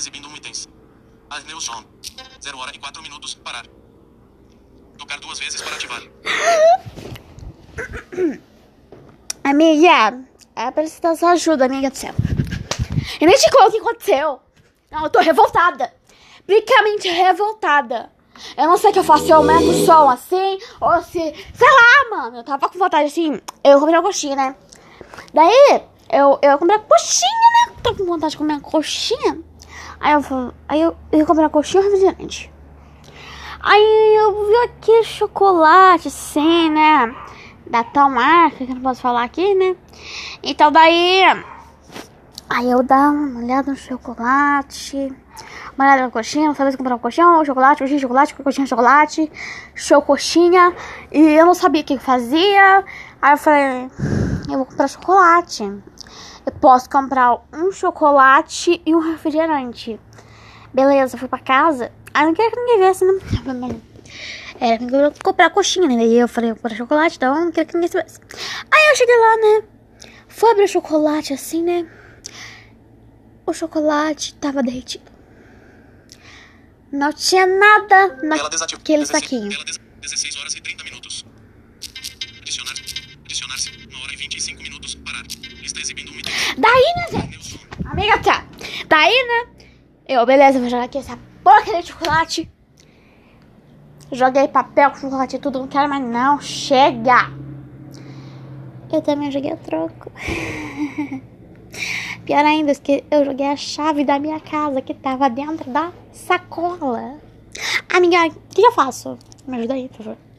exibindo um itens. Arneus John. 0 hora e 4 minutos. Parar. Tocar duas vezes para ativar. Amiga, é preciso sua ajuda, amiga do céu. E me diga o que aconteceu. Não, eu tô revoltada. Bricamente revoltada. Eu não sei o que eu faço, se eu aumento o som assim, ou se. Sei lá, mano. Eu tava com vontade assim. Eu comprei uma coxinha, né? Daí, eu, eu comprei uma coxinha, né? Tô com vontade de comer uma coxinha. Aí eu, aí eu, eu comprei uma coxinha um refrigerante. Aí eu vi aquele chocolate, assim, né? Da tal marca, que eu não posso falar aqui, né? Então daí. Aí eu dava uma olhada no chocolate. Uma olhada na coxinha, não sabia se comprar uma coxinha ou chocolate, coxinha, chocolate, coxinha, chocolate, chocoxinha. E eu não sabia o que fazia. Aí eu falei, eu vou comprar chocolate. Eu posso comprar um chocolate e um refrigerante. Beleza, fui pra casa. Aí não queria que ninguém viesse, né? Era pra eu comprar coxinha, né? Daí eu falei, comprar chocolate, então eu não queria que ninguém soubesse. Aí eu cheguei lá, né? Fui abrir o chocolate assim, né? O chocolate tava derretido. Não tinha nada naquele saquinho. Adicionar-se. 1 hora e 25 minutos. Está exibindo um item. Daí, né, John. Amiga, tá. Daí, né? Eu, beleza, vou jogar aqui essa porcaria de chocolate. Joguei papel com chocolate e tudo, não quero mais não. Chega! Eu também joguei o troco. Pior ainda, eu joguei a chave da minha casa que tava dentro da sacola. Amiga, o que eu faço? Me ajuda aí, por favor.